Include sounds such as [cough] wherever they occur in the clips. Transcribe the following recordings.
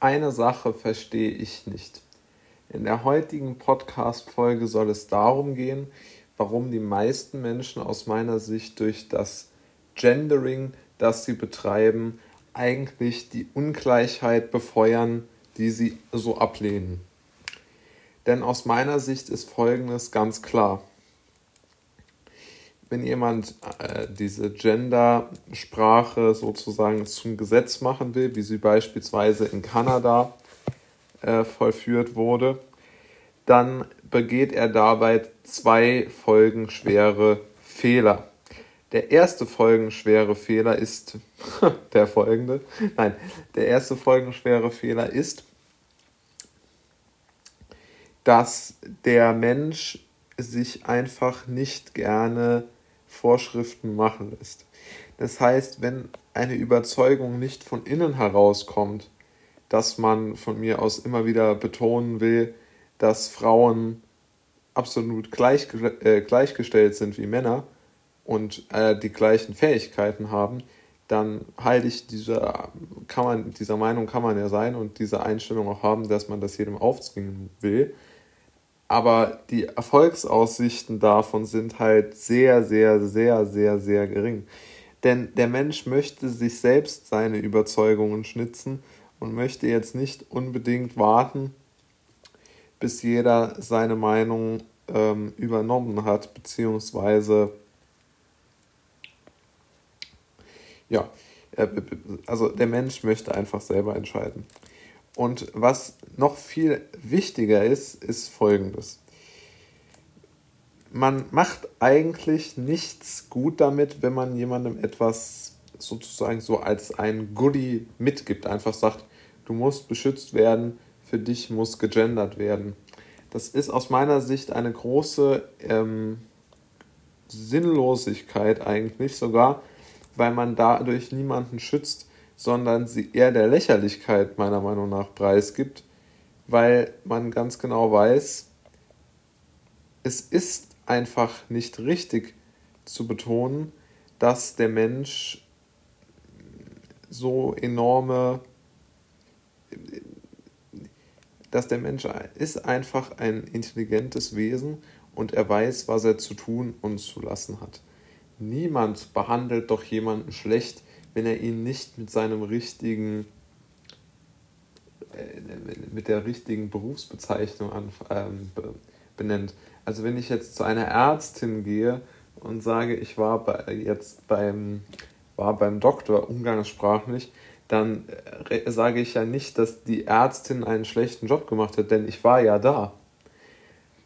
eine Sache verstehe ich nicht. In der heutigen Podcast-Folge soll es darum gehen, warum die meisten Menschen aus meiner Sicht durch das Gendering, das sie betreiben, eigentlich die Ungleichheit befeuern, die sie so ablehnen. Denn aus meiner Sicht ist Folgendes ganz klar. Wenn jemand äh, diese Gendersprache sozusagen zum Gesetz machen will, wie sie beispielsweise in Kanada äh, vollführt wurde, dann begeht er dabei zwei folgenschwere Fehler. Der erste folgenschwere Fehler ist [laughs] der folgende. Nein, der erste folgenschwere Fehler ist, dass der Mensch sich einfach nicht gerne Vorschriften machen lässt. Das heißt, wenn eine Überzeugung nicht von innen herauskommt, dass man von mir aus immer wieder betonen will, dass Frauen absolut gleich, äh, gleichgestellt sind wie Männer und äh, die gleichen Fähigkeiten haben, dann halte ich dieser, kann man, dieser Meinung kann man ja sein und diese Einstellung auch haben, dass man das jedem aufzwingen will. Aber die Erfolgsaussichten davon sind halt sehr, sehr, sehr, sehr, sehr gering. Denn der Mensch möchte sich selbst seine Überzeugungen schnitzen und möchte jetzt nicht unbedingt warten, bis jeder seine Meinung ähm, übernommen hat, beziehungsweise ja, also der Mensch möchte einfach selber entscheiden. Und was noch viel wichtiger ist, ist Folgendes. Man macht eigentlich nichts gut damit, wenn man jemandem etwas sozusagen so als ein Goodie mitgibt. Einfach sagt, du musst beschützt werden, für dich muss gegendert werden. Das ist aus meiner Sicht eine große ähm, Sinnlosigkeit eigentlich sogar, weil man dadurch niemanden schützt, sondern sie eher der Lächerlichkeit meiner Meinung nach preisgibt, weil man ganz genau weiß, es ist einfach nicht richtig zu betonen, dass der Mensch so enorme, dass der Mensch ist einfach ein intelligentes Wesen und er weiß, was er zu tun und zu lassen hat. Niemand behandelt doch jemanden schlecht, wenn er ihn nicht mit seinem richtigen, äh, mit der richtigen Berufsbezeichnung an, ähm, benennt. Also wenn ich jetzt zu einer Ärztin gehe und sage, ich war bei, jetzt beim, war beim Doktor umgangssprachlich, dann äh, sage ich ja nicht, dass die Ärztin einen schlechten Job gemacht hat, denn ich war ja da.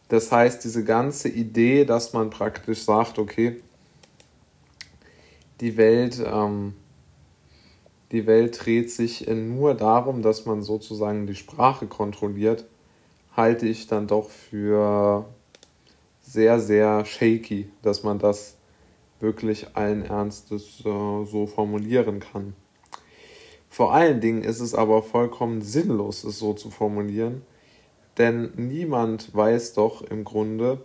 Das heißt, diese ganze Idee, dass man praktisch sagt, okay, die Welt ähm, die Welt dreht sich nur darum, dass man sozusagen die Sprache kontrolliert, halte ich dann doch für sehr, sehr shaky, dass man das wirklich allen Ernstes äh, so formulieren kann. Vor allen Dingen ist es aber vollkommen sinnlos, es so zu formulieren, denn niemand weiß doch im Grunde,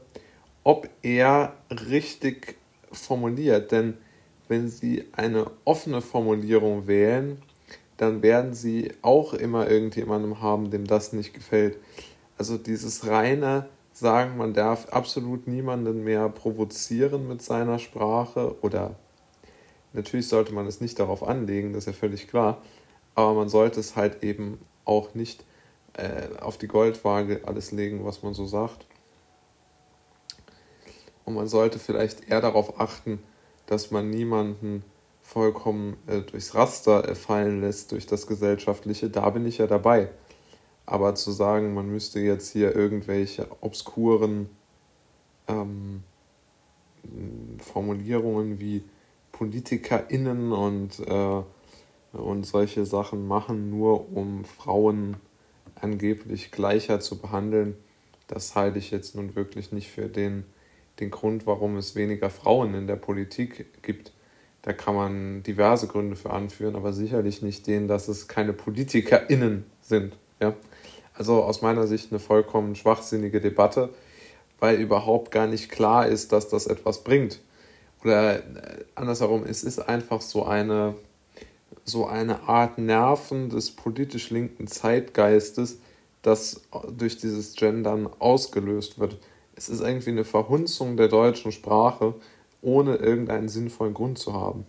ob er richtig formuliert, denn wenn Sie eine offene Formulierung wählen, dann werden Sie auch immer irgendjemandem haben, dem das nicht gefällt. Also dieses reine Sagen, man darf absolut niemanden mehr provozieren mit seiner Sprache oder natürlich sollte man es nicht darauf anlegen, das ist ja völlig klar, aber man sollte es halt eben auch nicht äh, auf die Goldwaage alles legen, was man so sagt. Und man sollte vielleicht eher darauf achten, dass man niemanden vollkommen äh, durchs Raster äh, fallen lässt durch das Gesellschaftliche, da bin ich ja dabei. Aber zu sagen, man müsste jetzt hier irgendwelche obskuren ähm, Formulierungen wie PolitikerInnen und, äh, und solche Sachen machen, nur um Frauen angeblich gleicher zu behandeln, das halte ich jetzt nun wirklich nicht für den den Grund, warum es weniger Frauen in der Politik gibt. Da kann man diverse Gründe für anführen, aber sicherlich nicht den, dass es keine PolitikerInnen sind. Ja? Also aus meiner Sicht eine vollkommen schwachsinnige Debatte, weil überhaupt gar nicht klar ist, dass das etwas bringt. Oder äh, andersherum, es ist einfach so eine, so eine Art Nerven des politisch linken Zeitgeistes, das durch dieses Gendern ausgelöst wird. Es ist irgendwie eine Verhunzung der deutschen Sprache, ohne irgendeinen sinnvollen Grund zu haben.